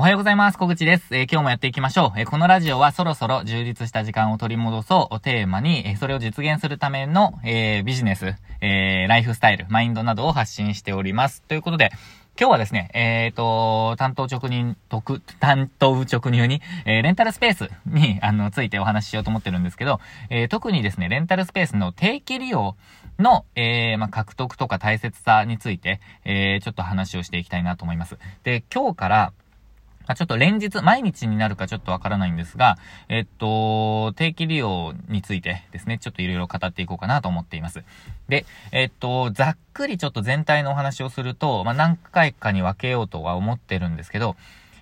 おはようございます。小口です。えー、今日もやっていきましょう。えー、このラジオはそろそろ充実した時間を取り戻そうをテーマに、えー、それを実現するための、えビジネス、えライフスタイル、マインドなどを発信しております。ということで、今日はですね、えっ、ー、と、担当直入、特、担当直入に、えー、レンタルスペースに、あの、ついてお話ししようと思ってるんですけど、えー、特にですね、レンタルスペースの定期利用の、え、まあ、獲得とか大切さについて、え、ちょっと話をしていきたいなと思います。で、今日から、まちょっと連日、毎日になるかちょっとわからないんですが、えっと、定期利用についてですね、ちょっといろいろ語っていこうかなと思っています。で、えっと、ざっくりちょっと全体のお話をすると、まあ、何回かに分けようとは思ってるんですけど、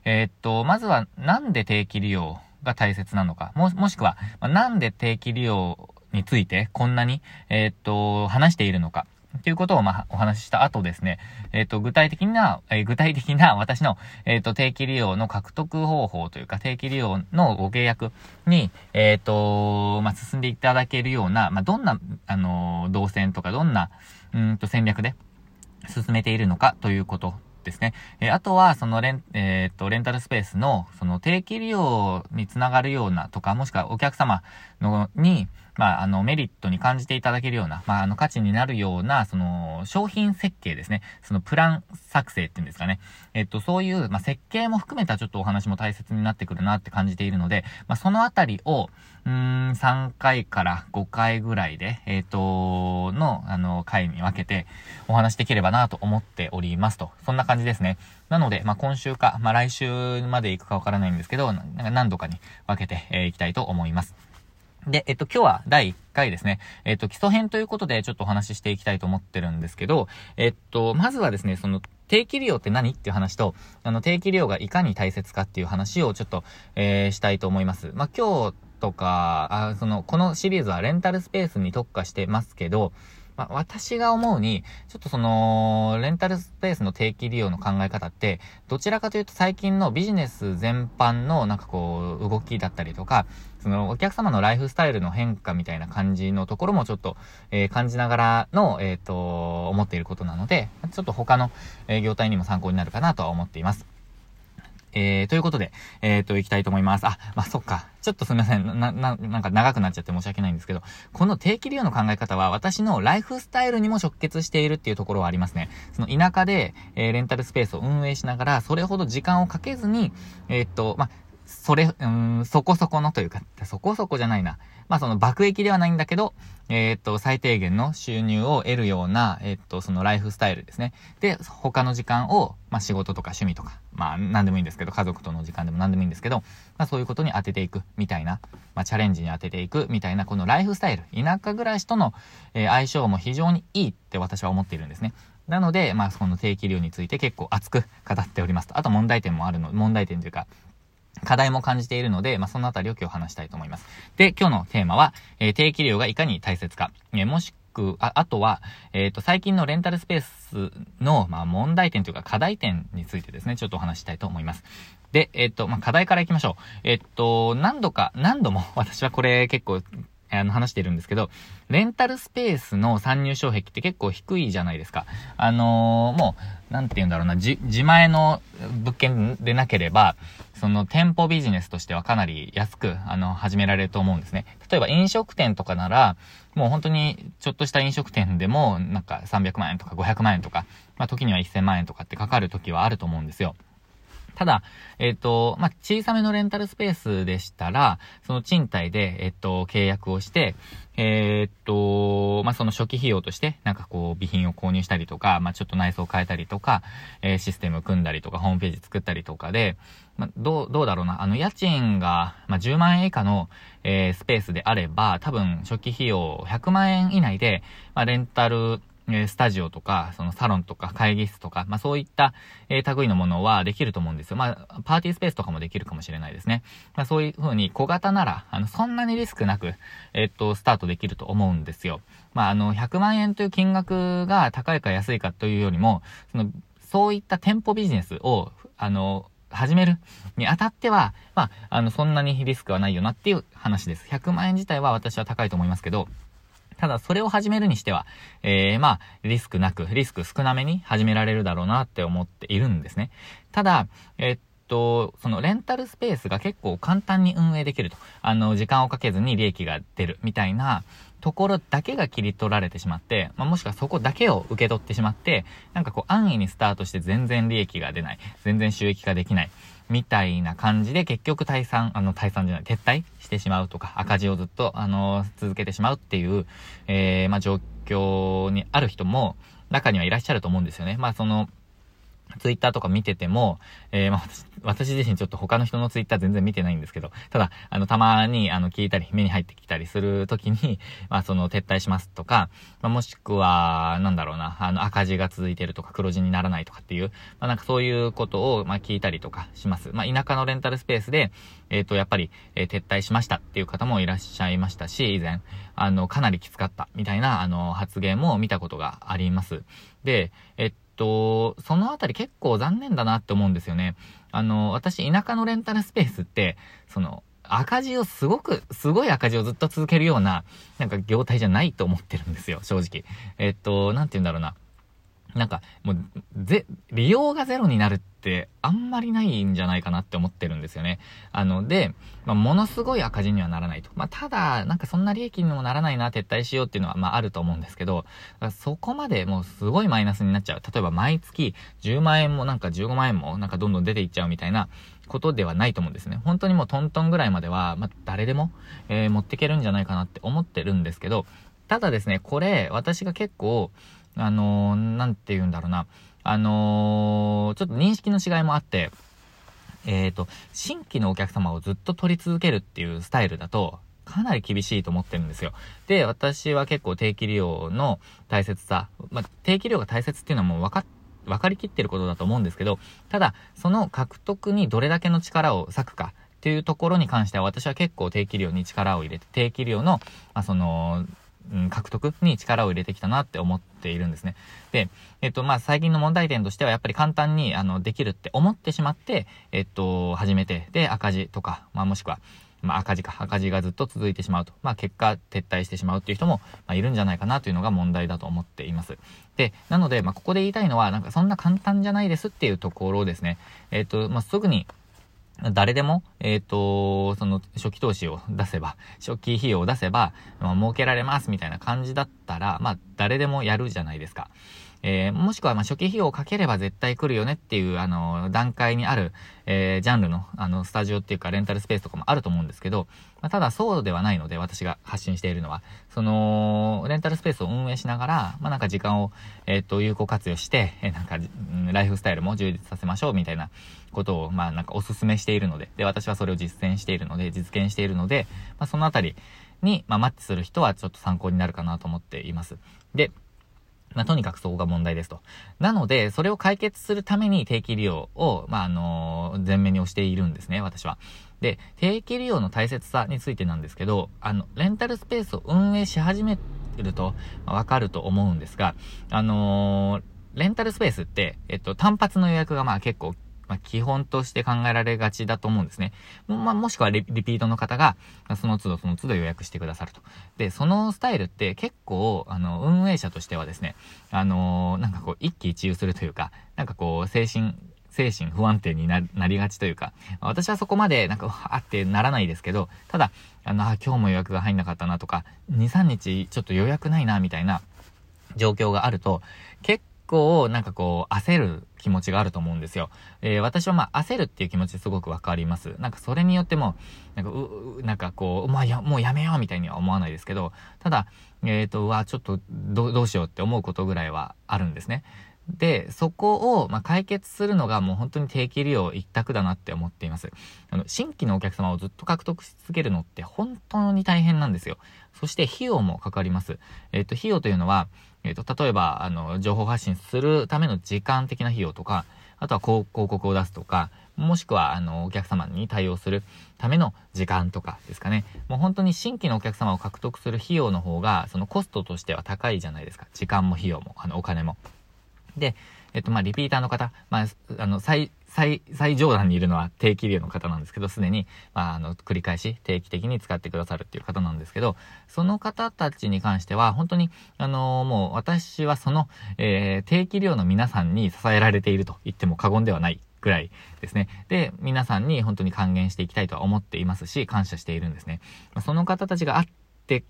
えっと、まずはなんで定期利用が大切なのか、も、もしくは、まあ、なんで定期利用についてこんなに、えっと、話しているのか。っていうことを、まあ、お話しした後ですね、えっ、ー、と、具体的な、えー、具体的な 私の、えっ、ー、と、定期利用の獲得方法というか、定期利用のご契約に、えっ、と、まあ、進んでいただけるような、まあ、どんな、あの動線とか、どんな、うんと、戦略で進めているのかということですね。えあとは、そのレン、えっ、と、レンタルスペースの、その定期利用につながるようなとか、もしくはお客様の、に、まあ、あの、メリットに感じていただけるような、まあ、あの、価値になるような、その、商品設計ですね。その、プラン作成っていうんですかね。えっと、そういう、まあ、設計も含めたちょっとお話も大切になってくるなって感じているので、まあ、そのあたりを、うーん、3回から5回ぐらいで、えっ、と、の、あの、回に分けてお話できればなと思っておりますと。そんな感じですね。なので、まあ、今週か、まあ、来週まで行くかわからないんですけど、な何度かに分けて、えー、きたいと思います。で、えっと、今日は第1回ですね。えっと、基礎編ということでちょっとお話ししていきたいと思ってるんですけど、えっと、まずはですね、その、定期利用って何っていう話と、あの、定期利用がいかに大切かっていう話をちょっと、えー、したいと思います。まあ、今日とか、あその、このシリーズはレンタルスペースに特化してますけど、まあ、私が思うに、ちょっとその、レンタルスペースの定期利用の考え方って、どちらかというと最近のビジネス全般のなんかこう、動きだったりとか、そのお客様のライフスタイルの変化みたいな感じのところもちょっと、えー、感じながらの、えっ、ー、と、思っていることなので、ちょっと他の、え、業態にも参考になるかなとは思っています。えー、ということで、えっ、ー、と、行きたいと思います。あ、まあ、そっか。ちょっとすみません。な、な、なんか長くなっちゃって申し訳ないんですけど、この定期利用の考え方は私のライフスタイルにも直結しているっていうところはありますね。その田舎で、えー、レンタルスペースを運営しながら、それほど時間をかけずに、えー、っと、まあ、それ、うん、そこそこのというか、そこそこじゃないな。まあその爆撃ではないんだけど、えー、っと、最低限の収入を得るような、えー、っと、そのライフスタイルですね。で、他の時間を、まあ仕事とか趣味とか、まあ何でもいいんですけど、家族との時間でも何でもいいんですけど、まあそういうことに当てていくみたいな、まあチャレンジに当てていくみたいな、このライフスタイル、田舎暮らしとの、えー、相性も非常にいいって私は思っているんですね。なので、まあ、その定期利用について結構熱く語っておりますと。あと問題点もあるの、問題点というか、課題も感じているので、まあ、そのあたりを今日話したいと思います。で、今日のテーマは、えー、定期利用がいかに大切か、えー、もしく、あ、あとは、えっ、ー、と、最近のレンタルスペースの、まあ、問題点というか課題点についてですね、ちょっとお話したいと思います。で、えっ、と、まあ、課題からいきましょう。えっ、と、何度か、何度も、私はこれ結構あの、話してるんですけど、レンタルスペースの参入障壁って結構低いじゃないですか。あのー、もう、なんて言うんだろうな、じ、自前の物件でなければ、その店舗ビジネスとしてはかなり安く、あの、始められると思うんですね。例えば飲食店とかなら、もう本当にちょっとした飲食店でも、なんか300万円とか500万円とか、まあ時には1000万円とかってかかる時はあると思うんですよ。ただ、えっ、ー、と、まあ、小さめのレンタルスペースでしたら、その賃貸で、えっ、ー、と、契約をして、えっ、と、まあ、その初期費用として、なんかこう、備品を購入したりとか、まあ、ちょっと内装を変えたりとか、えー、システム組んだりとか、ホームページ作ったりとかで、まあ、どう、どうだろうな、あの、家賃が、まあ、10万円以下の、えスペースであれば、多分、初期費用100万円以内で、まあ、レンタル、えスタジオとか、そのサロンとか会議室とか、まあそういった、えー、類のものはできると思うんですよ。まあ、パーティースペースとかもできるかもしれないですね。まあそういう風に小型なら、あの、そんなにリスクなく、えー、っと、スタートできると思うんですよ。まああの、100万円という金額が高いか安いかというよりも、その、そういった店舗ビジネスを、あの、始めるにあたっては、まあ、あの、そんなにリスクはないよなっていう話です。100万円自体は私は高いと思いますけど、ただ、それを始めるにしては、えー、まあ、リスクなく、リスク少なめに始められるだろうなって思っているんですね。ただ、えっと、そのレンタルスペースが結構簡単に運営できると。あの、時間をかけずに利益が出るみたいなところだけが切り取られてしまって、まあ、もしくはそこだけを受け取ってしまって、なんかこう安易にスタートして全然利益が出ない。全然収益化できない。みたいな感じで結局退散、あの退散じゃない、撤退してしまうとか、赤字をずっと、あの、続けてしまうっていう、えー、まあ、状況にある人も中にはいらっしゃると思うんですよね。まあ、その、ツイッターとか見てても、えー、まあ、私自身ちょっと他の人のツイッター全然見てないんですけど、ただ、あの、たまに、あの、聞いたり、目に入ってきたりするときに、まあ、その、撤退しますとか、まあ、もしくは、なんだろうな、あの、赤字が続いてるとか、黒字にならないとかっていう、まあ、なんかそういうことを、まあ、聞いたりとかします。まあ、田舎のレンタルスペースで、えっ、ー、と、やっぱり、えー、撤退しましたっていう方もいらっしゃいましたし、以前、あの、かなりきつかった、みたいな、あの、発言も見たことがあります。で、えっと、そのあたり結構残念だなって思うんですよね。あの、私、田舎のレンタルスペースって、その、赤字をすごく、すごい赤字をずっと続けるような、なんか業態じゃないと思ってるんですよ、正直。えっと、なんて言うんだろうな。なんか、もう、ぜ、利用がゼロになるってあんまりないんじゃないかなって思ってるんですよね。あの、で、まあ、ものすごい赤字にはならないと。まあ、ただ、なんかそんな利益にもならないな、撤退しようっていうのは、まあ、あると思うんですけど、そこまでもうすごいマイナスになっちゃう。例えば、毎月10万円もなんか15万円もなんかどんどん出ていっちゃうみたいなことではないと思うんですね。本当にもうトントンぐらいまでは、まあ、誰でも、えー、持っていけるんじゃないかなって思ってるんですけど、ただですね、これ、私が結構、あのー、なんて言うんだろうな、あのー、ちょっと認識の違いもあって、えっ、ー、と、新規のお客様をずっと取り続けるっていうスタイルだと、かなり厳しいと思ってるんですよ。で、私は結構定期利用の大切さ、まあ、定期利用が大切っていうのはもう分かっ分かりきってることだと思うんですけど、ただ、その獲得にどれだけの力を割くかっていうところに関しては、私は結構定期利用に力を入れて、定期利用の、まあ、その、うん、獲得に力を入れてきたなって思っているんですね。で、えっと、まあ、最近の問題点としては、やっぱり簡単に、あの、できるって思ってしまって、えっと、始めて、で、赤字とか、まあ、もしくは、まあ、赤字か、赤字がずっと続いてしまうと。まあ、結果、撤退してしまうっていう人も、まあ、いるんじゃないかなというのが問題だと思っています。で、なので、まあ、ここで言いたいのは、なんか、そんな簡単じゃないですっていうところですね。えっと、まあ、すぐに、誰でも、えっ、ー、と、その初期投資を出せば、初期費用を出せば、まあ、儲けられますみたいな感じだったら、まあ、誰でもやるじゃないですか。えー、もしくは、ま、初期費用をかければ絶対来るよねっていう、あの、段階にある、えー、ジャンルの、あの、スタジオっていうか、レンタルスペースとかもあると思うんですけど、まあ、ただそうではないので、私が発信しているのは、その、レンタルスペースを運営しながら、まあ、なんか時間を、えっ、と、有効活用して、え、なんか、ライフスタイルも充実させましょうみたいなことを、まあ、なんかお勧めしているので、で、私はそれを実践しているので、実現しているので、まあ、そのあたりに、まあ、マッチする人はちょっと参考になるかなと思っています。で、まあ、とにかくそこが問題ですと。なので、それを解決するために定期利用を、まあ、あのー、前面に押しているんですね、私は。で、定期利用の大切さについてなんですけど、あの、レンタルスペースを運営し始めると、まあ、わかると思うんですが、あのー、レンタルスペースって、えっと、単発の予約がまあ結構まあ、基本として考えられがちだと思うんですね。まあ、もしくはリピートの方が、その都度その都度予約してくださると。で、そのスタイルって結構、あの、運営者としてはですね、あのー、なんかこう、一喜一憂するというか、なんかこう、精神、精神不安定になりがちというか、私はそこまでなんか、わーってならないですけど、ただ、あの、あ、今日も予約が入んなかったなとか、2、3日ちょっと予約ないな、みたいな状況があると、結構、なんかこう、焦る気持ちがあると思うんですよ。えー、私はまあ、焦るっていう気持ちすごくわかります。なんかそれによっても、なんか、う、なんかこう、まあ、や、もうやめようみたいには思わないですけど、ただ、えっ、ー、と、わ、ちょっと、ど、どうしようって思うことぐらいはあるんですね。で、そこを、ま、解決するのがもう本当に定期利用一択だなって思っています。あの、新規のお客様をずっと獲得し続けるのって本当に大変なんですよ。そして費用もかかります。えっ、と、費用というのは、えっ、と、例えば、あの、情報発信するための時間的な費用とか、あとは広告を出すとか、もしくは、あの、お客様に対応するための時間とかですかね。もう本当に新規のお客様を獲得する費用の方が、そのコストとしては高いじゃないですか。時間も費用も、あの、お金も。で、えっと、まあ、リピーターの方、まあ、あの、最、最、最上段にいるのは定期利用の方なんですけど、すでに、まあ、あの、繰り返し定期的に使ってくださるっていう方なんですけど、その方たちに関しては、本当に、あのー、もう私はその、えー、定期利用の皆さんに支えられていると言っても過言ではないぐらいですね。で、皆さんに本当に還元していきたいとは思っていますし、感謝しているんですね。その方たちがあって、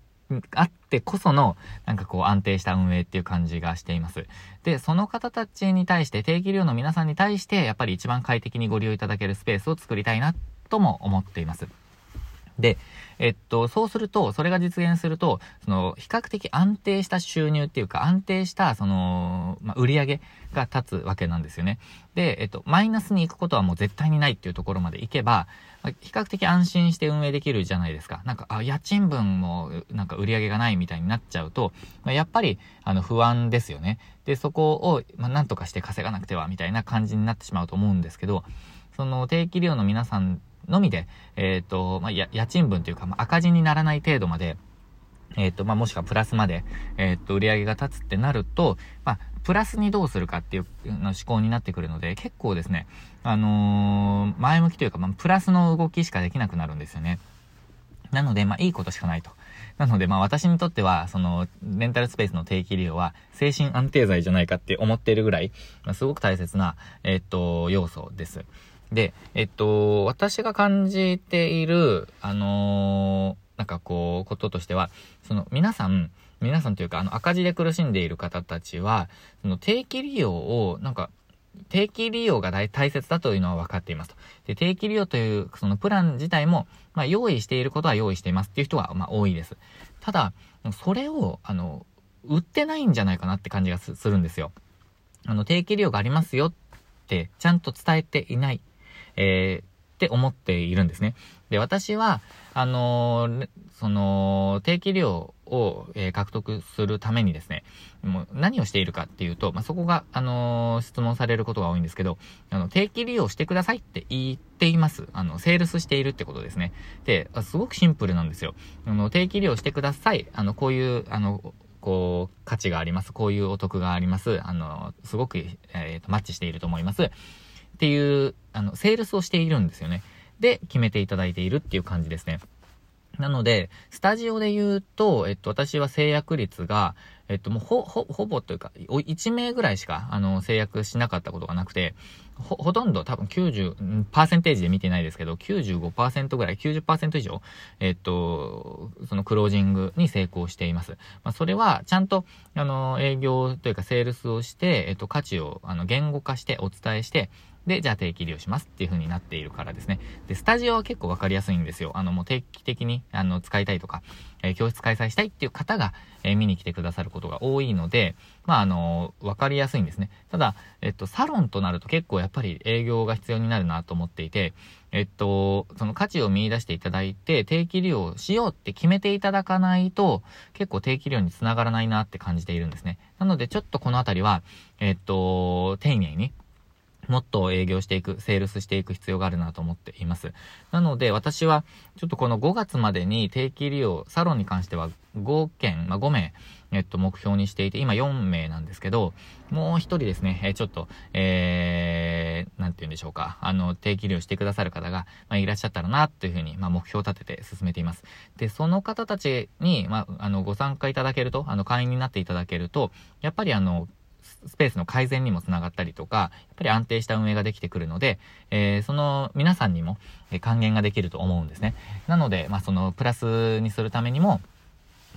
あってこその、なんかこう安定した運営っていう感じがしています。で、その方たちに対して、定期利用の皆さんに対して、やっぱり一番快適にご利用いただけるスペースを作りたいな、とも思っています。で、えっと、そうすると、それが実現すると、その、比較的安定した収入っていうか、安定した、その、まあ、売り上げが立つわけなんですよね。で、えっと、マイナスに行くことはもう絶対にないっていうところまで行けば、比較的安心して運営できるじゃないですか。なんか、あ、家賃分も、なんか売り上げがないみたいになっちゃうと、まあ、やっぱり、あの、不安ですよね。で、そこを、まあ、なんとかして稼がなくては、みたいな感じになってしまうと思うんですけど、その定期利用の皆さんのみで、えっ、ー、と、まあ、家賃分というか、まあ、赤字にならない程度まで、えっ、ー、と、まあ、もしくはプラスまで、えっ、ー、と、売り上げが立つってなると、まあ、プラスにどうするかっていうの思考になってくるので、結構ですね、あの前向きというか、まあ、プラスの動きしかできなくなるんですよね。なので、まあ、いいことしかないと。なので、まあ、私にとっては、その、レンタルスペースの定期利用は、精神安定剤じゃないかって思っているぐらい、まあ、すごく大切な、えっと、要素です。で、えっと、私が感じている、あのー、なんかこう、こととしては、その、皆さん、皆さんというか、あの、赤字で苦しんでいる方たちは、その、定期利用を、なんか、定期利用が大切だというのは分かっていますと。で、定期利用という、そのプラン自体も、まあ、用意していることは用意していますっていう人は、まあ、多いです。ただ、それを、あの、売ってないんじゃないかなって感じがするんですよ。あの、定期利用がありますよって、ちゃんと伝えていない。えー、って思っているんですね。で、私は、あのー、その、定期利用を、えー、獲得するためにですね、もう何をしているかっていうと、まあ、そこが、あのー、質問されることが多いんですけど、あの、定期利用してくださいって言っています。あの、セールスしているってことですね。で、すごくシンプルなんですよ。あの、定期利用してください。あの、こういう、あの、こう、価値があります。こういうお得があります。あの、すごく、えっ、と、マッチしていると思います。っていう、あの、セールスをしているんですよね。で、決めていただいているっていう感じですね。なので、スタジオで言うと、えっと、私は制約率が、えっと、もうほ、ほ、ほぼというか、1名ぐらいしか、あの、制約しなかったことがなくて、ほ、ほとんど多分90、パーセンテージで見てないですけど、95%ぐらい、90%以上、えっと、そのクロージングに成功しています。まあ、それは、ちゃんと、あの、営業というか、セールスをして、えっと、価値を、あの、言語化して、お伝えして、で、じゃあ定期利用しますっていう風になっているからですね。で、スタジオは結構わかりやすいんですよ。あの、もう定期的に、あの、使いたいとか、えー、教室開催したいっていう方が、えー、見に来てくださることが多いので、まあ、あの、わかりやすいんですね。ただ、えっと、サロンとなると結構やっぱり営業が必要になるなと思っていて、えっと、その価値を見出していただいて、定期利用しようって決めていただかないと、結構定期利用につながらないなって感じているんですね。なので、ちょっとこのあたりは、えっと、丁寧に、もっと営業していく、セールスしていく必要があるなと思っています。なので、私は、ちょっとこの5月までに定期利用、サロンに関しては5件、まあ、5名、えっと、目標にしていて、今4名なんですけど、もう1人ですね、えちょっと、えー、なんて言うんでしょうか、あの、定期利用してくださる方が、まあ、いらっしゃったらな、というふうに、まあ、目標を立てて進めています。で、その方たちに、まあ、あの、ご参加いただけると、あの、会員になっていただけると、やっぱりあの、スペースの改善にもつながったりとか、やっぱり安定した運営ができてくるので、えー、その皆さんにも還元ができると思うんですね。なので、まあ、そのプラスにするためにも、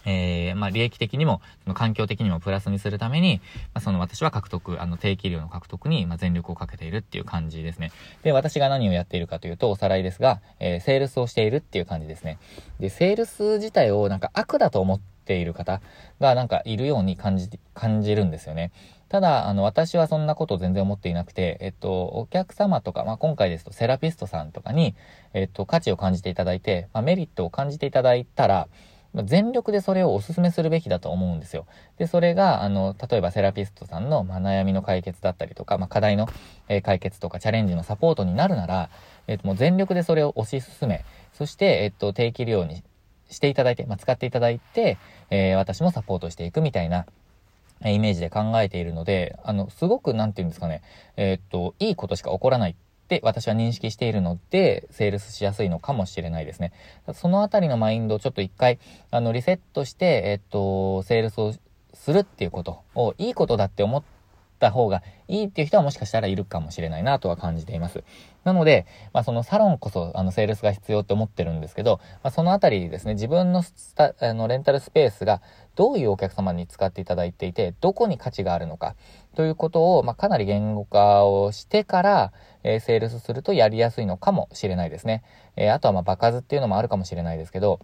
えー、まあ、利益的にも、その環境的にもプラスにするために、まあ、その私は獲得、あの、定期量の獲得に、ま全力をかけているっていう感じですね。で、私が何をやっているかというと、おさらいですが、えー、セールスをしているっていう感じですね。で、セールス自体をなんか悪だと思ってている方がなんかいるように感じ、感じるんですよね。ただ、あの、私はそんなこと全然思っていなくて、えっと、お客様とか、まあ、今回ですとセラピストさんとかに、えっと、価値を感じていただいて、まあ、メリットを感じていただいたら、全力でそれをお勧めするべきだと思うんですよ。で、それが、あの、例えばセラピストさんの、まあ、悩みの解決だったりとか、まあ、課題の、え、解決とかチャレンジのサポートになるなら、えっ、と、もう全力でそれを推し進め、そして、えっ、と、定期利用にしていただいて、まあ、使っていただいて、えー、私もサポートしていくみたいな、イメージで考えているので、あの、すごく、なんて言うんですかね、えー、っと、いいことしか起こらないって私は認識しているので、セールスしやすいのかもしれないですね。そのあたりのマインドをちょっと一回、あの、リセットして、えー、っと、セールスをするっていうことを、いいことだって思っった方がいいっていう人はもしかしたらいるかもしれないなとは感じています。なので、まあ、そのサロンこそ、あの、セールスが必要って思ってるんですけど、まあ、そのあたりですね、自分のスタ、あの、レンタルスペースがどういうお客様に使っていただいていて、どこに価値があるのか、ということを、まあ、かなり言語化をしてから、えー、セールスするとやりやすいのかもしれないですね。えー、あとは、まあ、場数っていうのもあるかもしれないですけど、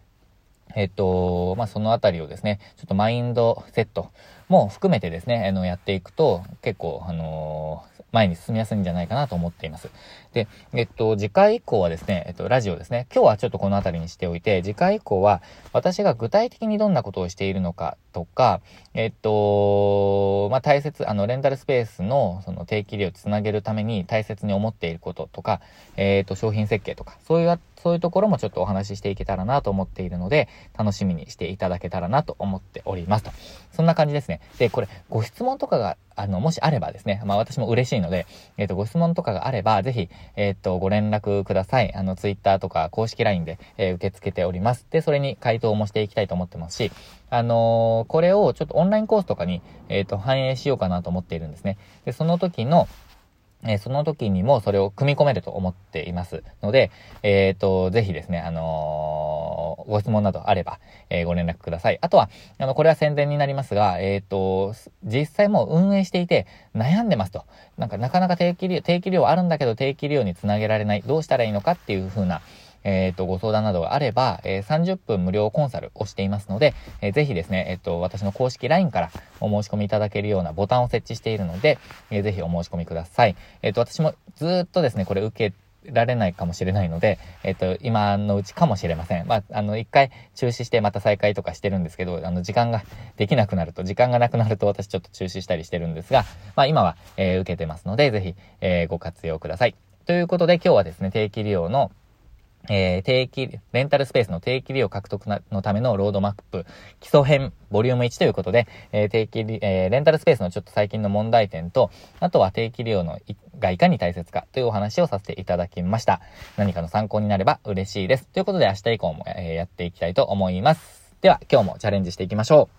えっと、まあ、そのあたりをですね、ちょっとマインドセットも含めてですね、あの、やっていくと、結構、あの前に進みやすいんじゃないかなと思っています。で、えっと、次回以降はですね、えっと、ラジオですね。今日はちょっとこの辺りにしておいて、次回以降は私が具体的にどんなことをしているのかとか、えっと、まあ、大切、あの、レンタルスペースのその定期利用をつなげるために大切に思っていることとか、えっと、商品設計とか、そういうそういうところもちょっとお話ししていけたらなと思っているので、楽しみにしていただけたらなと思っておりますと。そんな感じですね。で、これ、ご質問とかが、あの、もしあればですね、まあ私も嬉しいので、えっ、ー、と、ご質問とかがあれば、ぜひ、えっ、ー、と、ご連絡ください。あの、ツイッターとか公式 LINE で、えー、受け付けております。で、それに回答もしていきたいと思ってますし、あのこれをちょっとオンラインコースとかに、えっ、と、反映しようかなと思っているんですね。で、その時の、えー、その時にもそれを組み込めると思っていますので、えっ、ー、と、ぜひですね、あのー、ご質問などあれば、えご連絡ください。あとは、あの、これは宣伝になりますが、えっ、と、実際もう運営していて悩んでますと。なんかなかなか定期利用、定期利用あるんだけど定期利用につなげられない。どうしたらいいのかっていう風な、えっ、ー、と、ご相談などがあれば、えー、30分無料コンサルをしていますので、えー、ぜひですね、えっ、と、私の公式 LINE からお申し込みいただけるようなボタンを設置しているので、えー、ぜひお申し込みください。えっ、と、私もずっとですね、これ受けてられないかもしれないので、えっ、と、今のうちかもしれません。まあ、あの、一回中止してまた再開とかしてるんですけど、あの、時間ができなくなると、時間がなくなると私ちょっと中止したりしてるんですが、まあ、今は、えー、受けてますので、ぜひ、えー、ご活用ください。ということで、今日はですね、定期利用のえー、定期、レンタルスペースの定期利用獲得のためのロードマップ、基礎編、ボリューム1ということで、えー、定期、えー、レンタルスペースのちょっと最近の問題点と、あとは定期利用のがいかに大切かというお話をさせていただきました。何かの参考になれば嬉しいです。ということで明日以降も、え、やっていきたいと思います。では、今日もチャレンジしていきましょう。